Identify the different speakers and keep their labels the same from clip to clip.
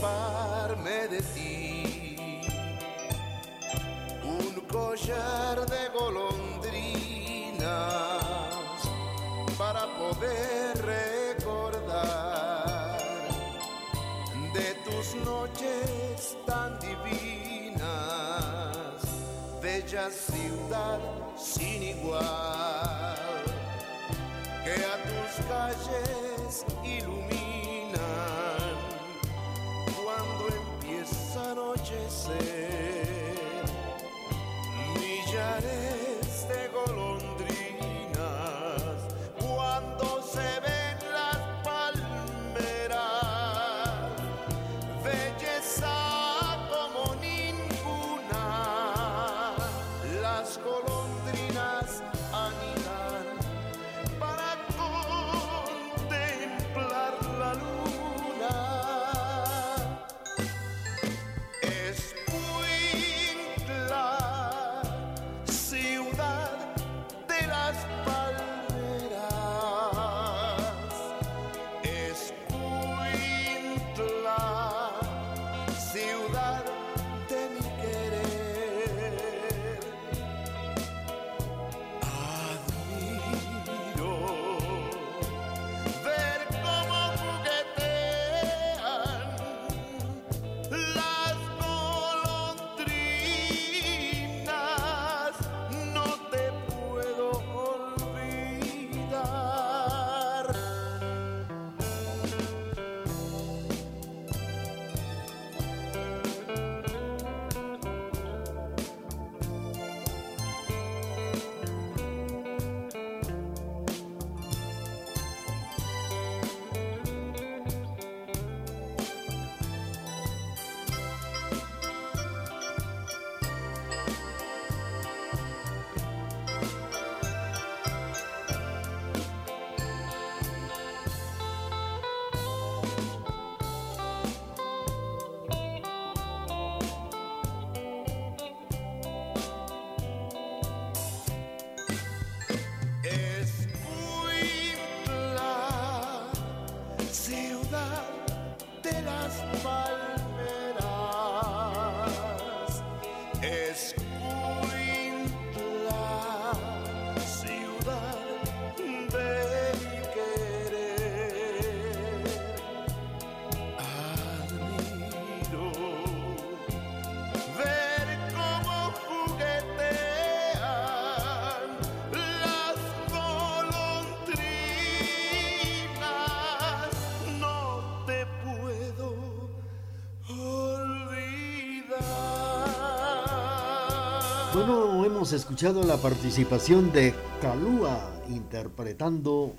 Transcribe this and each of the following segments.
Speaker 1: de ti. Un collar de golondrinas para poder recordar de tus noches tan divinas, bella ciudad sin igual, que a tus calles a anochecer. De las palmeras.
Speaker 2: Hemos escuchado la participación de Calúa interpretando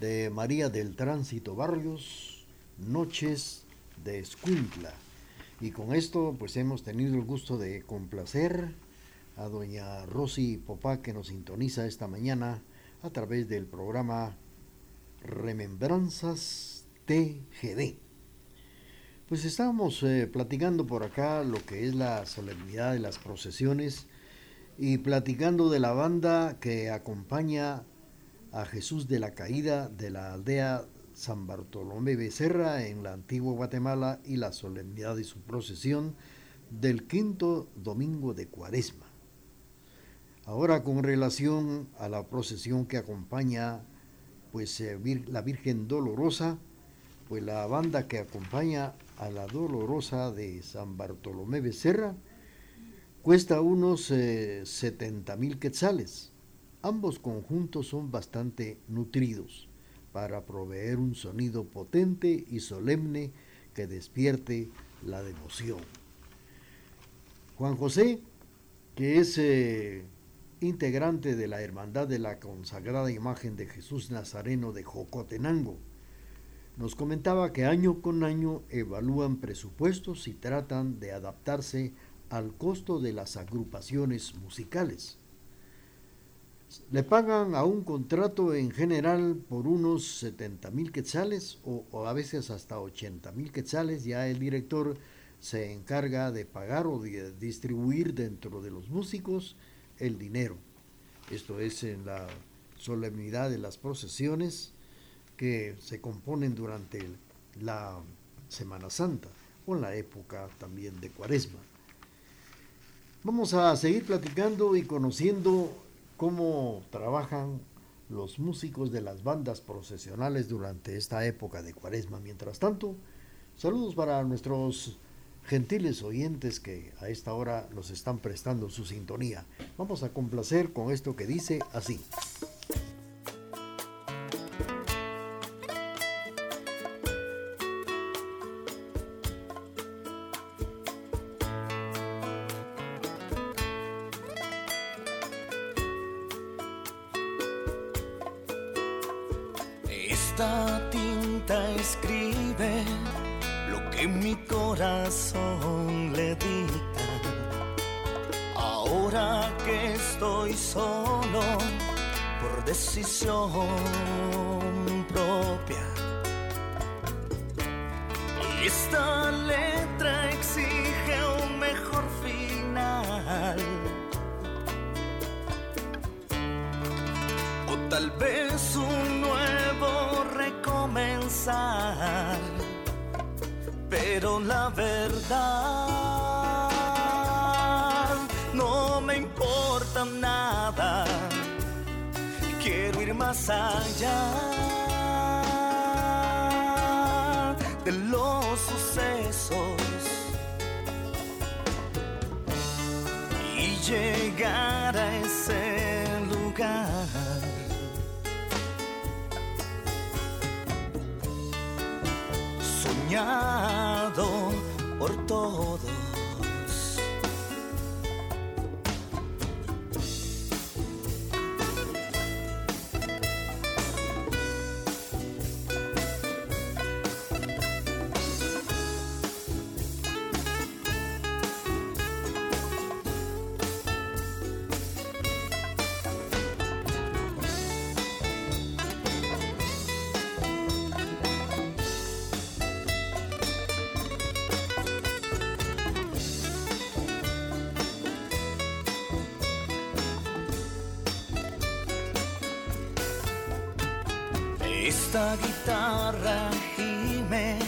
Speaker 2: de María del Tránsito Barrios, Noches de Escuintla. Y con esto pues hemos tenido el gusto de complacer a doña Rosy Popá que nos sintoniza esta mañana a través del programa Remembranzas TGD. Pues estábamos eh, platicando por acá lo que es la solemnidad de las procesiones y platicando de la banda que acompaña a Jesús de la Caída de la aldea San Bartolomé Becerra en la antigua Guatemala y la solemnidad de su procesión del quinto domingo de Cuaresma. Ahora con relación a la procesión que acompaña pues eh, la Virgen Dolorosa, pues la banda que acompaña a la Dolorosa de San Bartolomé Becerra cuesta unos 70 mil quetzales. Ambos conjuntos son bastante nutridos para proveer un sonido potente y solemne que despierte la devoción. Juan José, que es eh, integrante de la Hermandad de la Consagrada Imagen de Jesús Nazareno de Jocotenango, nos comentaba que año con año evalúan presupuestos y tratan de adaptarse al costo de las agrupaciones musicales. Le pagan a un contrato en general por unos 70 mil quetzales o, o a veces hasta 80 mil quetzales. Ya el director se encarga de pagar o de distribuir dentro de los músicos el dinero. Esto es en la solemnidad de las procesiones que se componen durante la Semana Santa con la época también de Cuaresma. Vamos a seguir platicando y conociendo cómo trabajan los músicos de las bandas procesionales durante esta época de Cuaresma. Mientras tanto, saludos para nuestros gentiles oyentes que a esta hora nos están prestando su sintonía. Vamos a complacer con esto que dice así.
Speaker 3: Los sucesos y llegar a ese lugar. soñado por todos. Esta guitarra gime,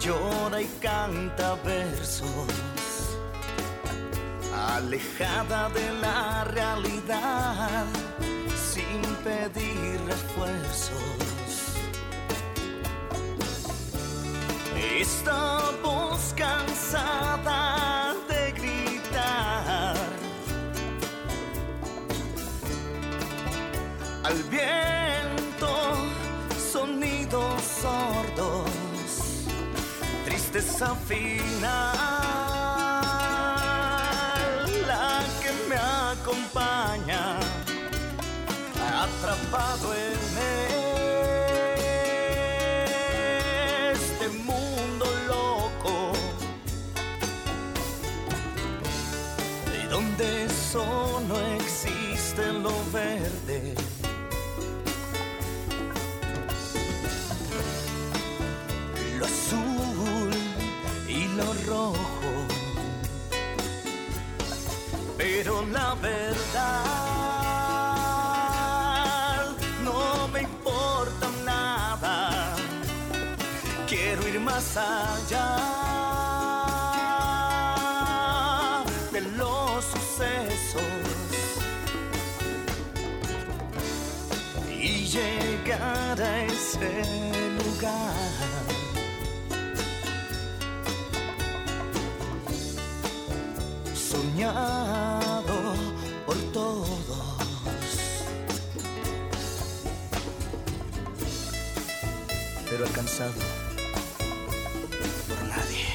Speaker 3: llora y canta versos, alejada de la realidad, sin pedir refuerzos. Esta voz cansada tristeza final, la que me acompaña, atrapado en este mundo loco, y donde solo existe lo verde. La verdad no me importa nada. Quiero ir más allá de los sucesos y llegar a ese lugar. soñado por nadie.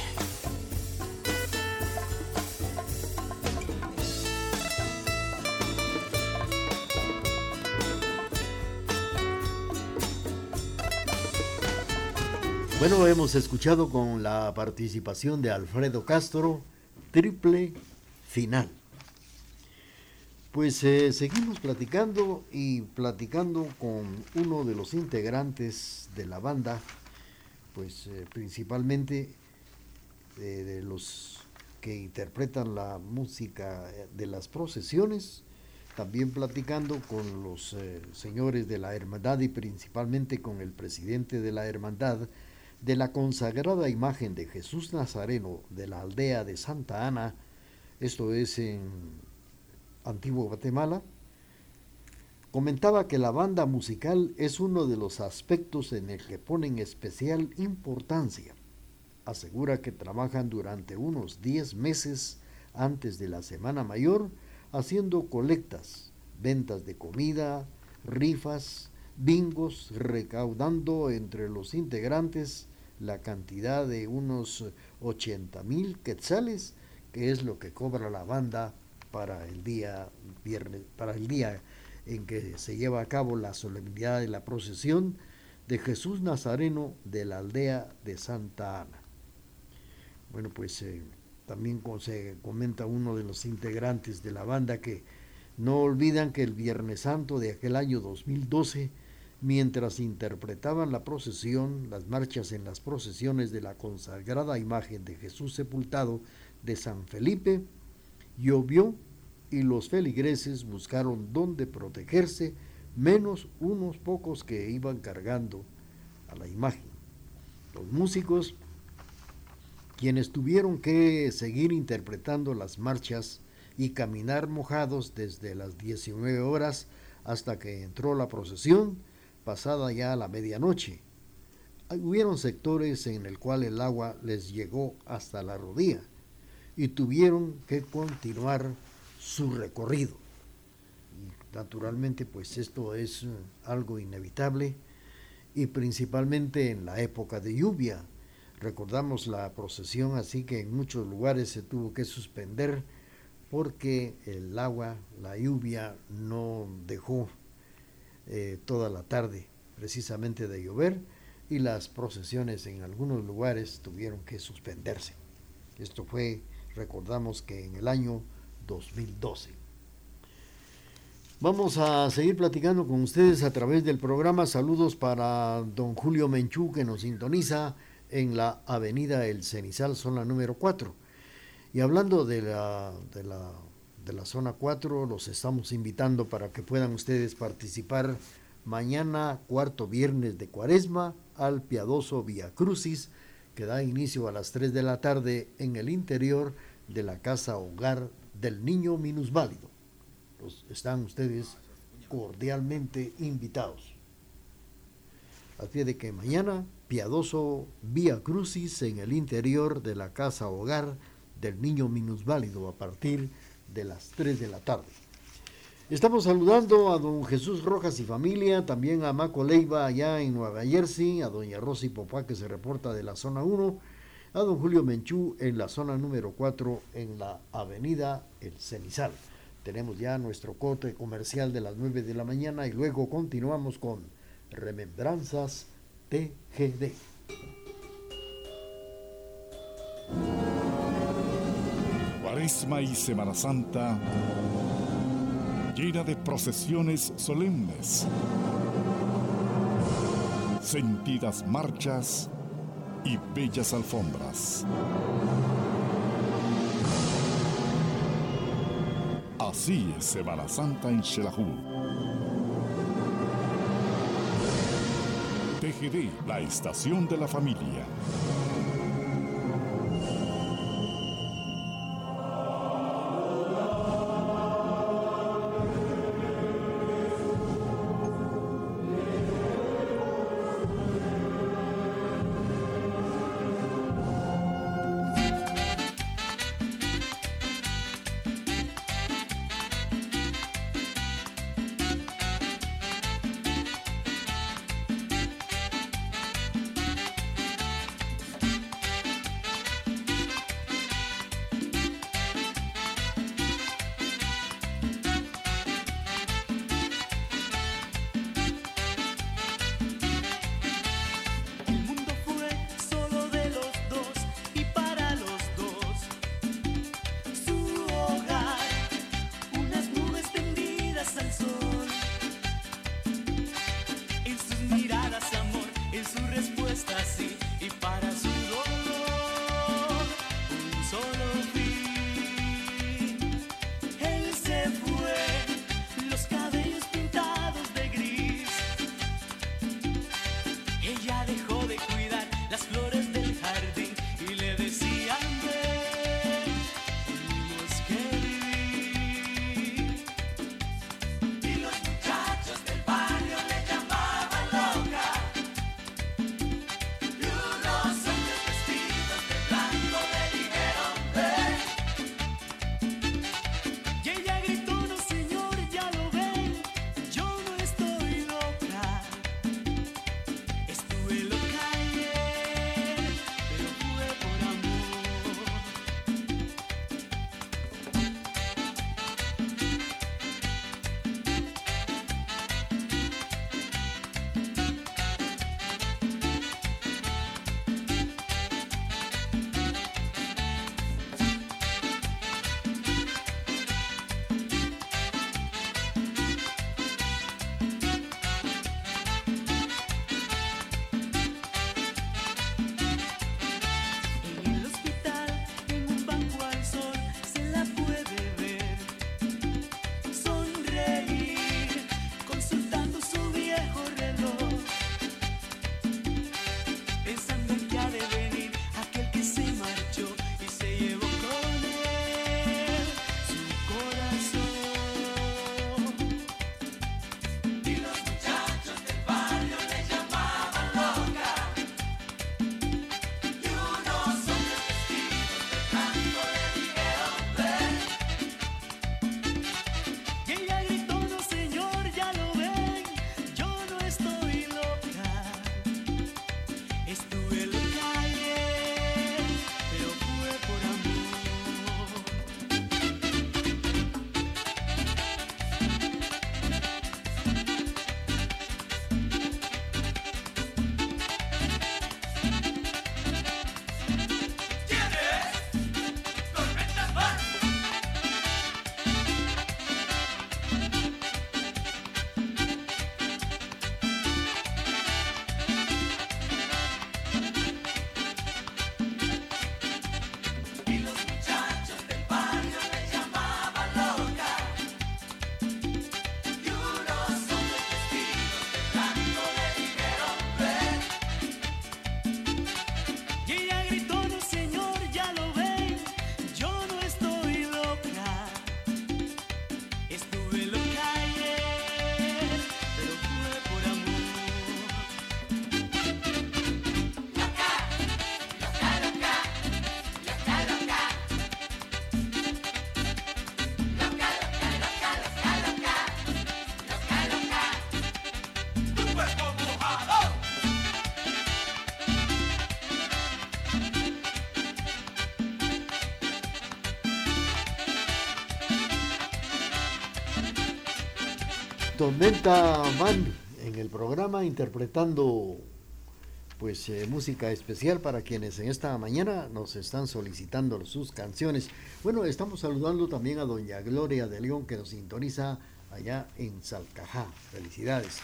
Speaker 2: Bueno, hemos escuchado con la participación de Alfredo Castro, triple final. Pues eh, seguimos platicando y platicando con uno de los integrantes de la banda, pues eh, principalmente de, de los que interpretan la música eh, de las procesiones, también platicando con los eh, señores de la hermandad y principalmente con el presidente de la hermandad, de la consagrada imagen de Jesús Nazareno de la aldea de Santa Ana, esto es en Antiguo Guatemala, comentaba que la banda musical es uno de los aspectos en el que ponen especial importancia. Asegura que trabajan durante unos 10 meses antes de la Semana Mayor haciendo colectas, ventas de comida, rifas, bingos, recaudando entre los integrantes la cantidad de unos 80 mil quetzales, que es lo que cobra la banda para el día viernes, para el día en que se lleva a cabo la solemnidad de la procesión de Jesús Nazareno de la aldea de Santa Ana. Bueno, pues eh, también se comenta uno de los integrantes de la banda que no olvidan que el Viernes Santo de aquel año 2012, mientras interpretaban la procesión, las marchas en las procesiones de la consagrada imagen de Jesús sepultado de San Felipe, llovió y los feligreses buscaron dónde protegerse, menos unos pocos que iban cargando a la imagen. Los músicos quienes tuvieron que seguir interpretando las marchas y caminar mojados desde las 19 horas hasta que entró la procesión, pasada ya la medianoche. Hubieron sectores en el cual el agua les llegó hasta la rodilla y tuvieron que continuar su recorrido. Y naturalmente, pues esto es eh, algo inevitable y principalmente en la época de lluvia, Recordamos la procesión, así que en muchos lugares se tuvo que suspender porque el agua, la lluvia no dejó eh, toda la tarde precisamente de llover y las procesiones en algunos lugares tuvieron que suspenderse. Esto fue, recordamos que en el año 2012. Vamos a seguir platicando con ustedes a través del programa. Saludos para don Julio Menchú que nos sintoniza en la avenida El Cenizal, zona número 4. Y hablando de la, de la, de la zona 4, los estamos invitando para que puedan ustedes participar mañana, cuarto viernes de cuaresma, al piadoso Via Crucis, que da inicio a las 3 de la tarde en el interior de la casa hogar del niño minusválido. Los, están ustedes cordialmente invitados. Así de que mañana piadoso Vía Crucis en el interior de la casa hogar del niño minusválido a partir de las 3 de la tarde. Estamos saludando a don Jesús Rojas y familia, también a Maco Leiva allá en Nueva Jersey, a doña Rosy Popá que se reporta de la zona 1, a don Julio Menchú en la zona número 4 en la avenida El Cenizal. Tenemos ya nuestro corte comercial de las 9 de la mañana y luego continuamos con Remembranzas TGD.
Speaker 4: Cuaresma y Semana Santa llena de procesiones solemnes, sentidas marchas y bellas alfombras. Así es Semana Santa en Xelajú. TGD, la estación de la familia.
Speaker 2: Tormenta en el programa interpretando pues eh, música especial para quienes en esta mañana nos están solicitando sus canciones. Bueno, estamos saludando también a doña Gloria de León que nos sintoniza allá en Salcajá. Felicidades.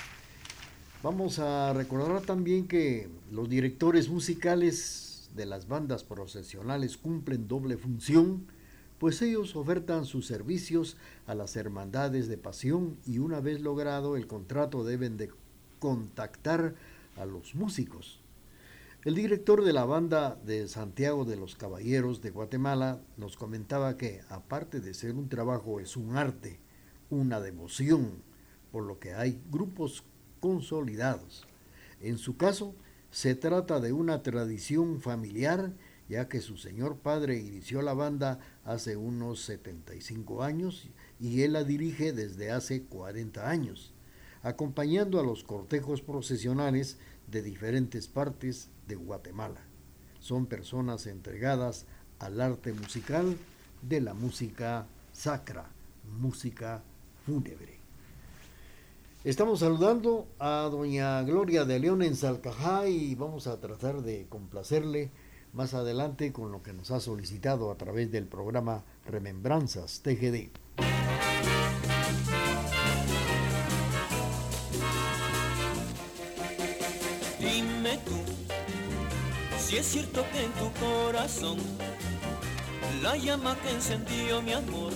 Speaker 2: Vamos a recordar también que los directores musicales de las bandas procesionales cumplen doble función pues ellos ofertan sus servicios a las hermandades de pasión y una vez logrado el contrato deben de contactar a los músicos. El director de la banda de Santiago de los Caballeros de Guatemala nos comentaba que aparte de ser un trabajo es un arte, una devoción, por lo que hay grupos consolidados. En su caso, se trata de una tradición familiar ya que su señor padre inició la banda hace unos 75 años y él la dirige desde hace 40 años, acompañando a los cortejos procesionales de diferentes partes de Guatemala. Son personas entregadas al arte musical de la música sacra, música fúnebre. Estamos saludando a doña Gloria de León en Salcajá y vamos a tratar de complacerle más adelante con lo que nos ha solicitado a través del programa Remembranzas TGD.
Speaker 5: Dime tú, si es cierto que en tu corazón la llama que encendió mi amor,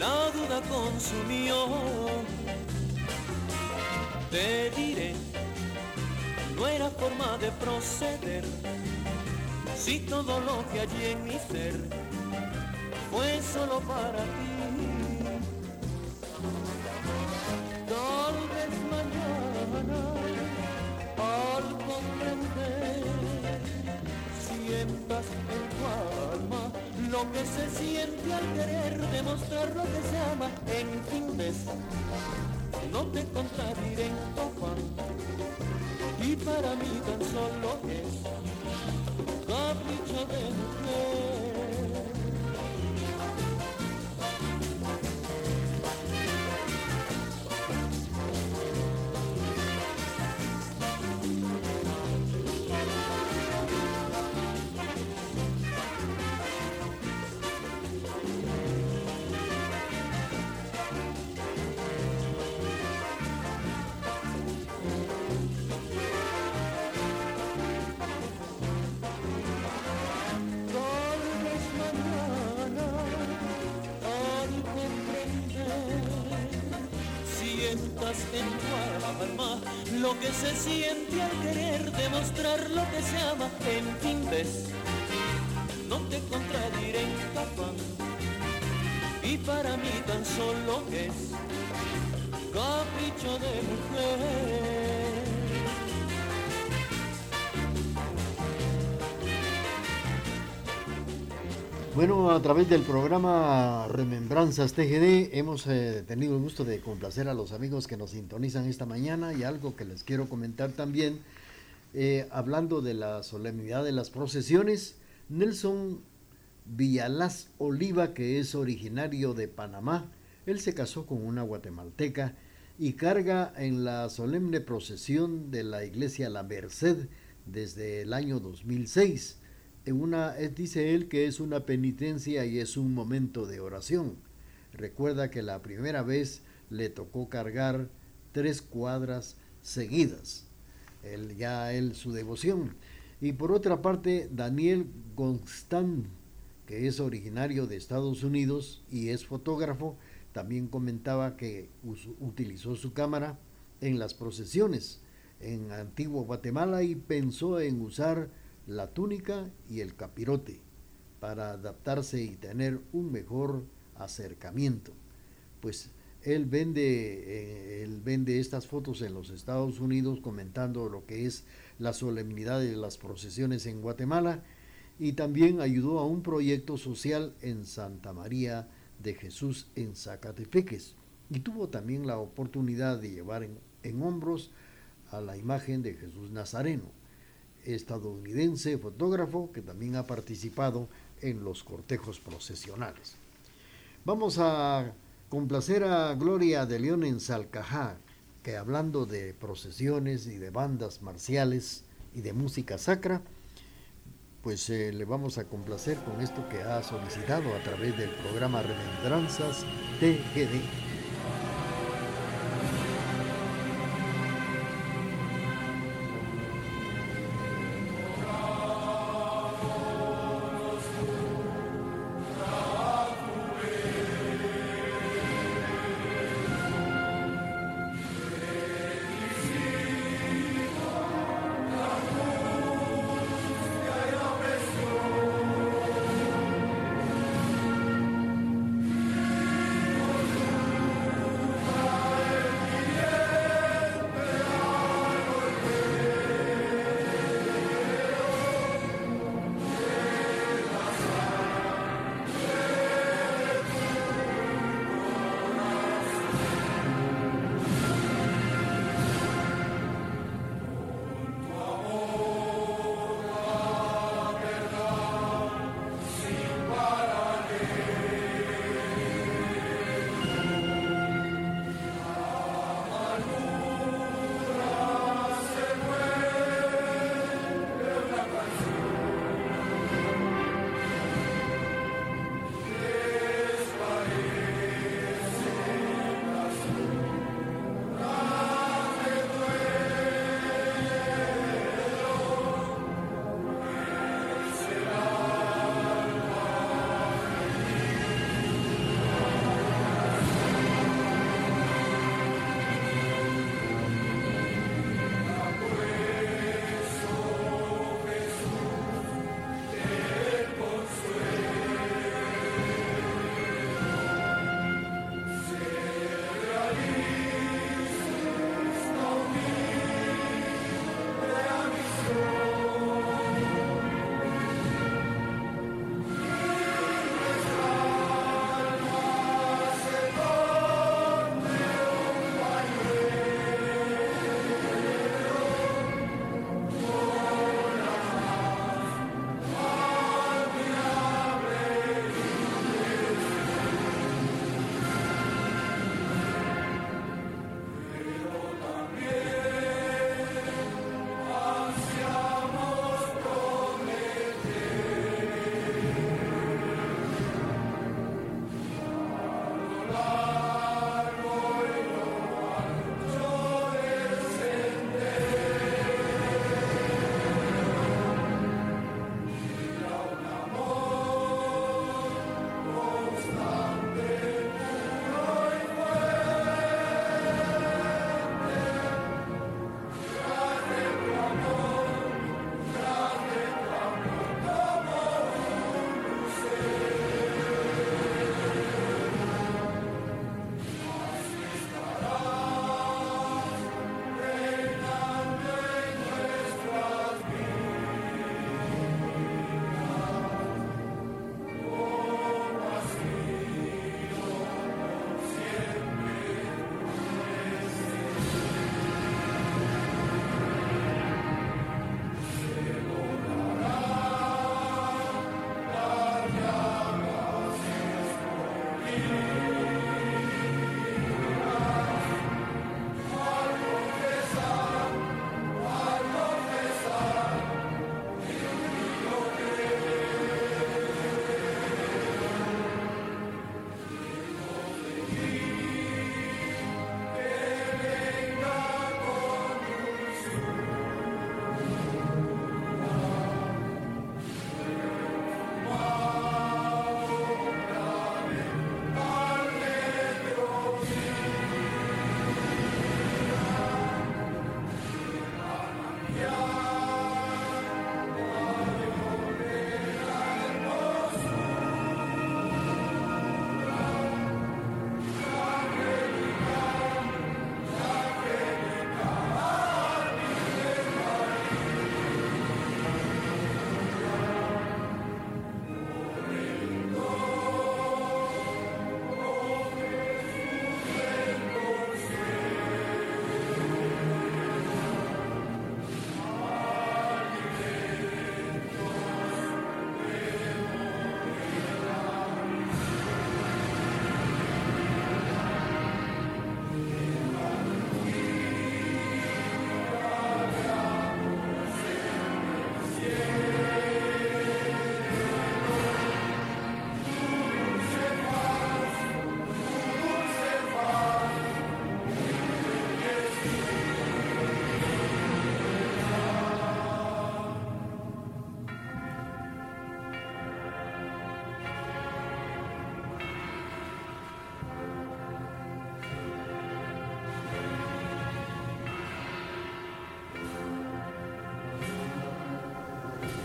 Speaker 5: la duda consumió. Te diré, no era forma de proceder si todo lo que hay en mi ser fue solo para ti. Tal vez mañana al comprender sientas en tu alma lo que se siente al querer demostrar lo que se ama en fin ves no te contradiré en tu y para mí tan solo es de que se siente al querer demostrar lo que se ama en fin ves no te contradiré afán y para mí tan solo es
Speaker 2: Bueno, a través del programa Remembranzas TGD hemos eh, tenido el gusto de complacer a los amigos que nos sintonizan esta mañana y algo que les quiero comentar también, eh, hablando de la solemnidad de las procesiones, Nelson Villalaz Oliva, que es originario de Panamá, él se casó con una guatemalteca y carga en la solemne procesión de la iglesia La Merced desde el año 2006 una, dice él que es una penitencia y es un momento de oración. Recuerda que la primera vez le tocó cargar tres cuadras seguidas. Él, ya él su devoción. Y por otra parte, Daniel Constant, que es originario de Estados Unidos y es fotógrafo, también comentaba que utilizó su cámara en las procesiones en Antiguo Guatemala y pensó en usar la túnica y el capirote para adaptarse y tener un mejor acercamiento. Pues él vende, eh, él vende estas fotos en los Estados Unidos comentando lo que es la solemnidad de las procesiones en Guatemala y también ayudó a un proyecto social en Santa María de Jesús en Zacatepeques y tuvo también la oportunidad de llevar en hombros a la imagen de Jesús Nazareno estadounidense fotógrafo que también ha participado en los cortejos procesionales. Vamos a complacer a Gloria de León en Salcajá, que hablando de procesiones y de bandas marciales y de música sacra, pues eh, le vamos a complacer con esto que ha solicitado a través del programa Remembranzas TGD.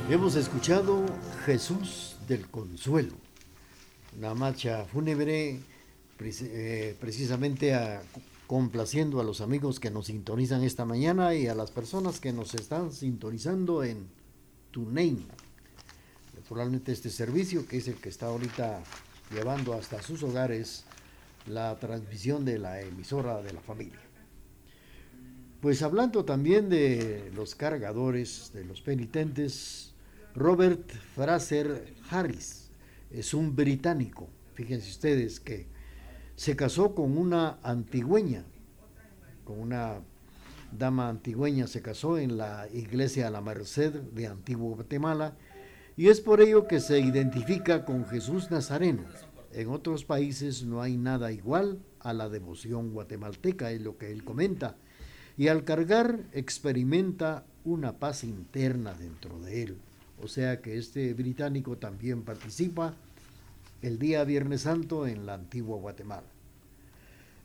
Speaker 2: Hemos escuchado Jesús del Consuelo, una marcha fúnebre eh, precisamente complaciendo a los amigos que nos sintonizan esta mañana y a las personas que nos están sintonizando en TuneIn. Naturalmente este servicio que es el que está ahorita llevando hasta sus hogares la transmisión de la emisora de la familia. Pues hablando también de los cargadores, de los penitentes, Robert Fraser Harris es un británico, fíjense ustedes que se casó con una antigüeña, con una dama antigüeña, se casó en la iglesia La Merced de Antiguo Guatemala y es por ello que se identifica con Jesús Nazareno. En otros países no hay nada igual a la devoción guatemalteca, es lo que él comenta. Y al cargar experimenta una paz interna dentro de él. O sea que este británico también participa el día Viernes Santo en la antigua Guatemala.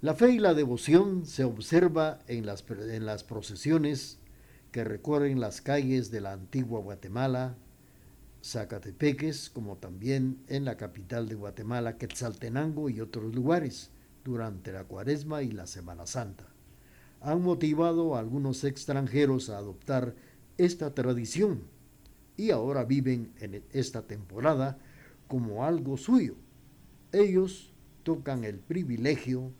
Speaker 2: La fe y la devoción se observa en las, en las procesiones que recorren las calles de la antigua Guatemala, Zacatepeques, como también en la capital de Guatemala, Quetzaltenango y otros lugares, durante la Cuaresma y la Semana Santa. Han motivado a algunos extranjeros a adoptar esta tradición y ahora viven en esta temporada como algo suyo. Ellos tocan el privilegio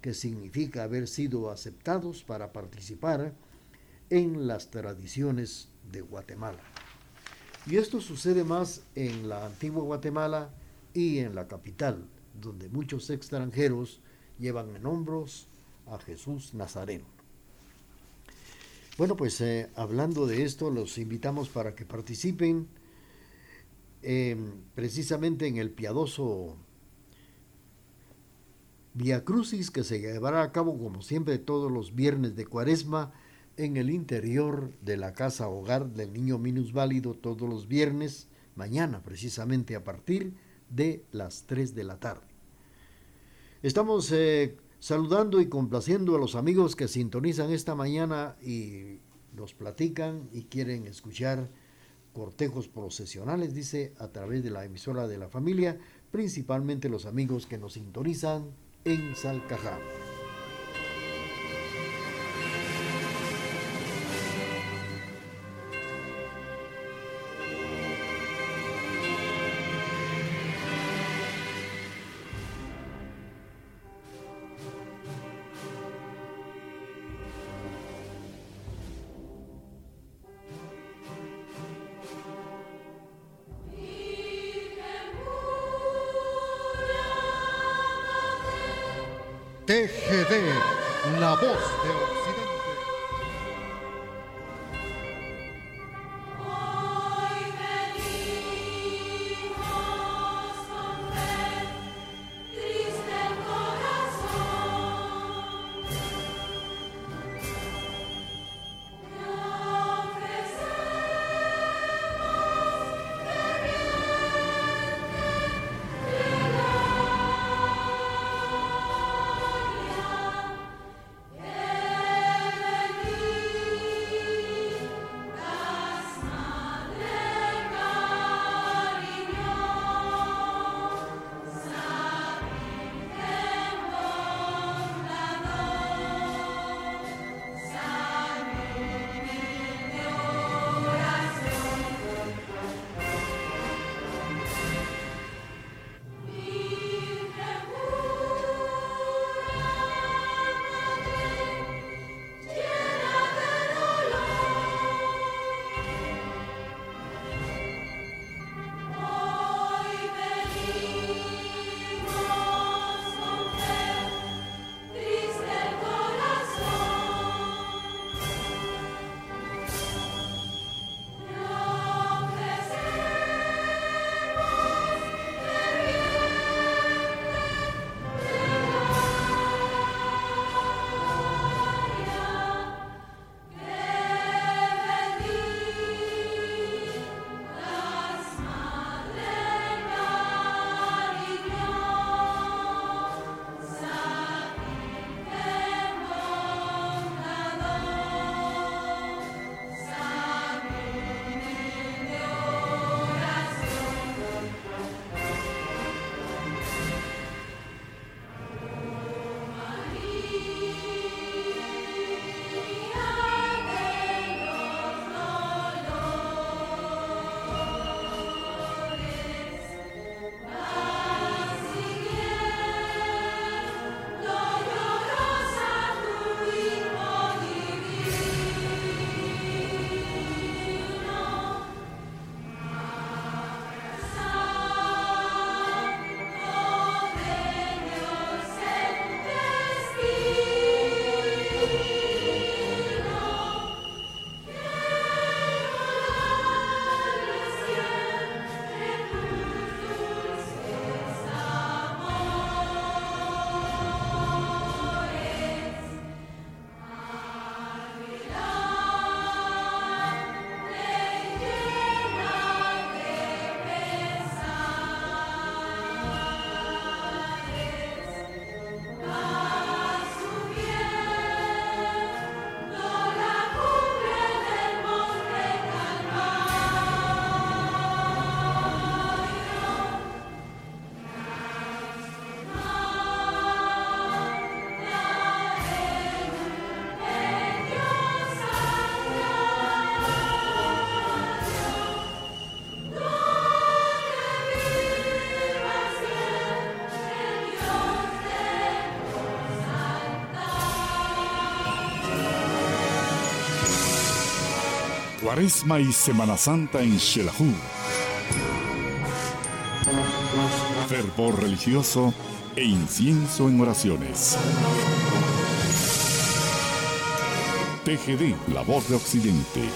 Speaker 2: que significa haber sido aceptados para participar en las tradiciones de Guatemala. Y esto sucede más en la antigua Guatemala y en la capital, donde muchos extranjeros llevan en hombros a Jesús Nazareno. Bueno, pues eh, hablando de esto, los invitamos para que participen eh, precisamente en el piadoso Via Crucis que se llevará a cabo como siempre todos los viernes de Cuaresma en el interior de la casa hogar del niño minusválido todos los viernes, mañana precisamente a partir de las 3 de la tarde. Estamos eh, saludando y complaciendo a los amigos que sintonizan esta mañana y nos platican y quieren escuchar cortejos procesionales, dice, a través de la emisora de la familia, principalmente los amigos que nos sintonizan en Salcajá.
Speaker 4: Cuaresma y Semana Santa en Xelajú. Fervor religioso e incienso en oraciones. TGD, la voz de Occidente.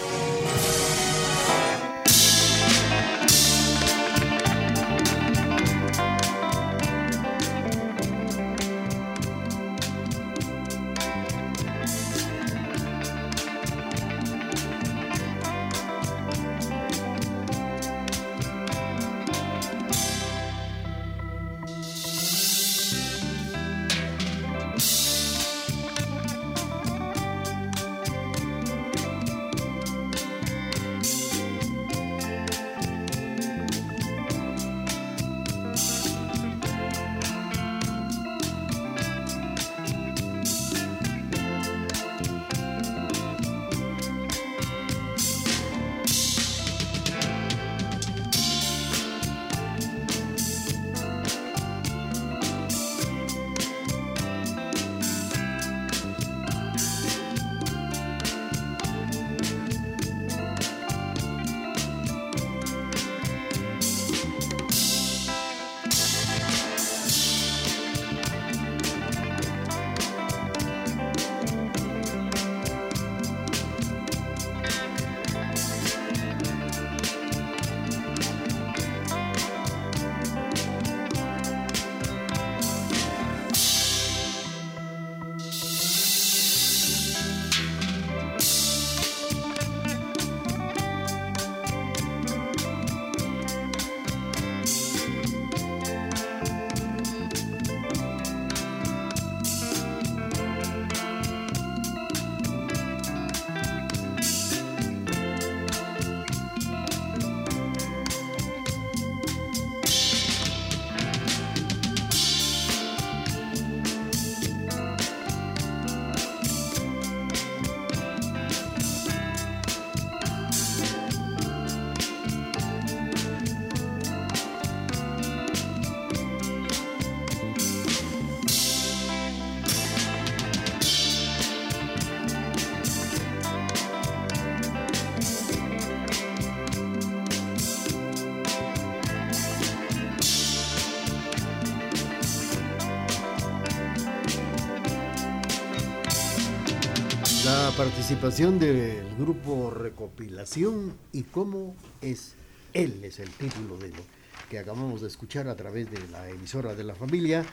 Speaker 2: Participación del grupo Recopilación y cómo es Él, es el título de lo que acabamos de escuchar a través de la emisora de la familia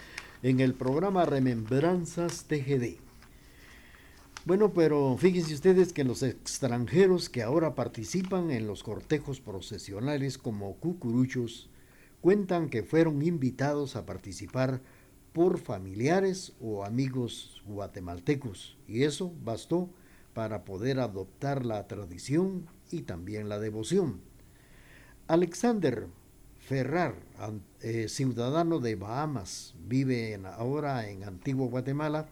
Speaker 2: en el programa Remembranzas TGD. Bueno, pero fíjense ustedes que los extranjeros que ahora participan en los cortejos procesionales como cucuruchos cuentan que fueron invitados a participar por familiares o amigos guatemaltecos y eso bastó para poder adoptar la tradición y también la devoción. Alexander Ferrar, eh, ciudadano de Bahamas, vive ahora en Antigua Guatemala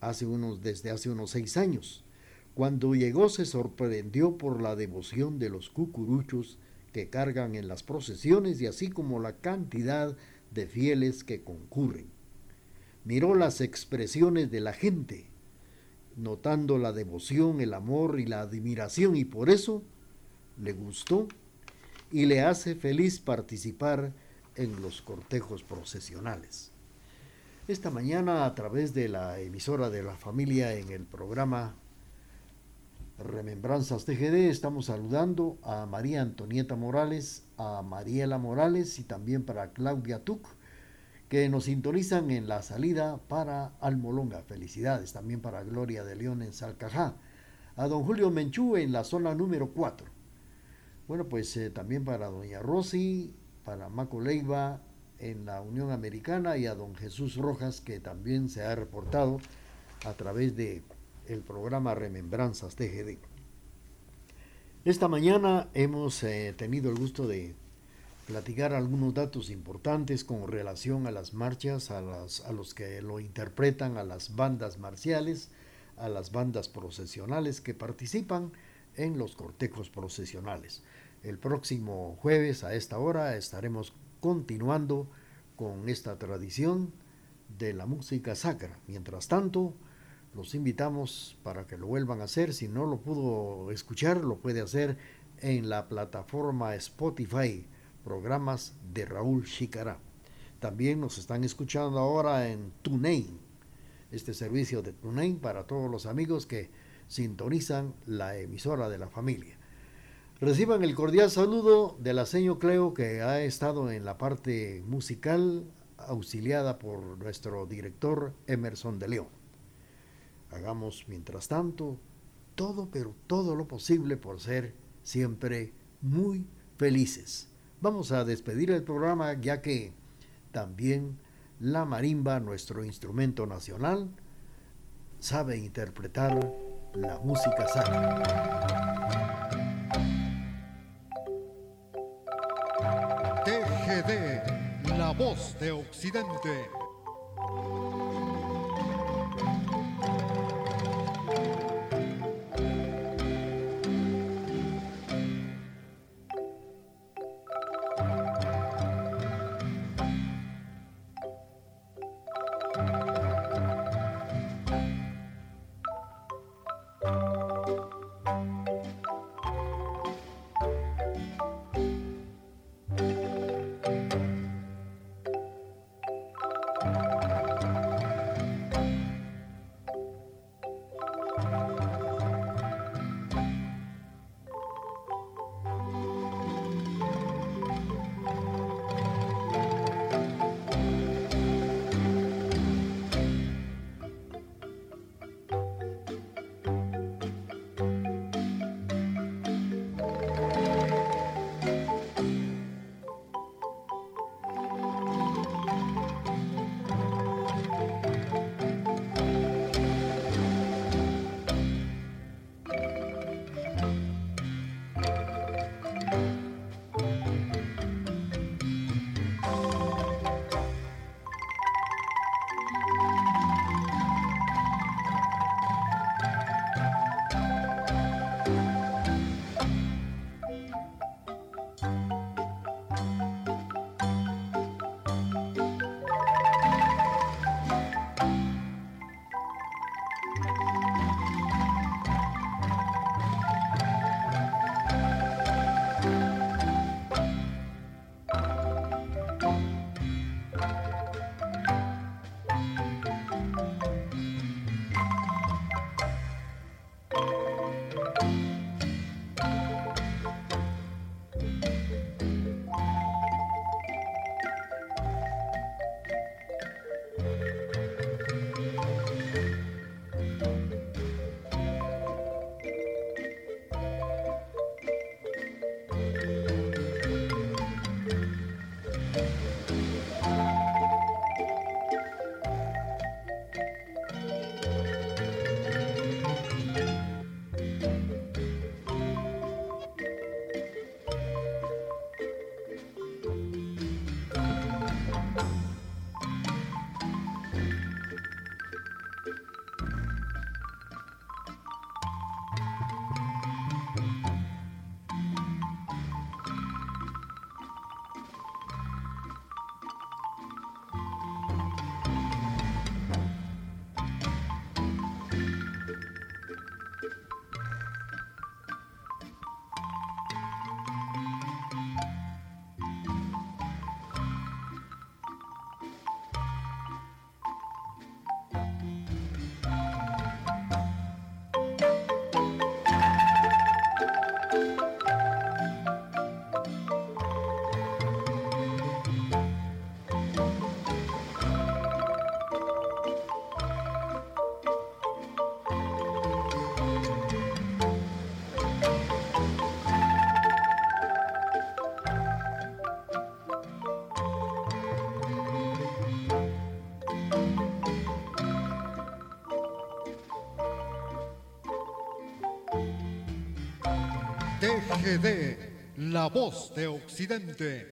Speaker 2: hace unos, desde hace unos seis años. Cuando llegó se sorprendió por la devoción de los cucuruchos que cargan en las procesiones y así como la cantidad de fieles que concurren. Miró las expresiones de la gente, notando la devoción, el amor y la admiración y por eso le gustó y le hace feliz participar en los cortejos procesionales. Esta mañana a través de la emisora de la familia en el programa Remembranzas TGD estamos saludando a María Antonieta Morales, a Mariela Morales y también para Claudia Tuc, que nos sintonizan en la salida para Almolonga. Felicidades también para Gloria de León en Salcajá, a don Julio Menchú en la zona número 4. Bueno, pues eh, también para doña Rosy, para Maco Leiva en la Unión Americana y a don Jesús Rojas, que también se ha reportado a través de el programa Remembranzas TGD. Esta mañana hemos eh, tenido el gusto de platicar algunos datos importantes con relación a las marchas, a, a los que lo interpretan, a las bandas marciales, a las bandas procesionales que participan en los cortejos procesionales. El próximo jueves a esta hora estaremos continuando con esta tradición de la música sacra. Mientras tanto, los invitamos para que lo vuelvan a hacer. Si no lo pudo escuchar, lo puede hacer en la plataforma Spotify, programas de Raúl Chicará. También nos están escuchando ahora en TuneIn, este servicio de TuneIn para todos los amigos que sintonizan la emisora de la familia. Reciban el cordial saludo de la señor Cleo que ha estado en la parte musical auxiliada por nuestro director Emerson de León. Hagamos mientras tanto todo, pero todo lo posible por ser siempre muy felices. Vamos a despedir el programa ya que también la marimba, nuestro instrumento nacional, sabe interpretar la música sacra.
Speaker 6: TGD, la voz de Occidente. TGD, la voz de Occidente.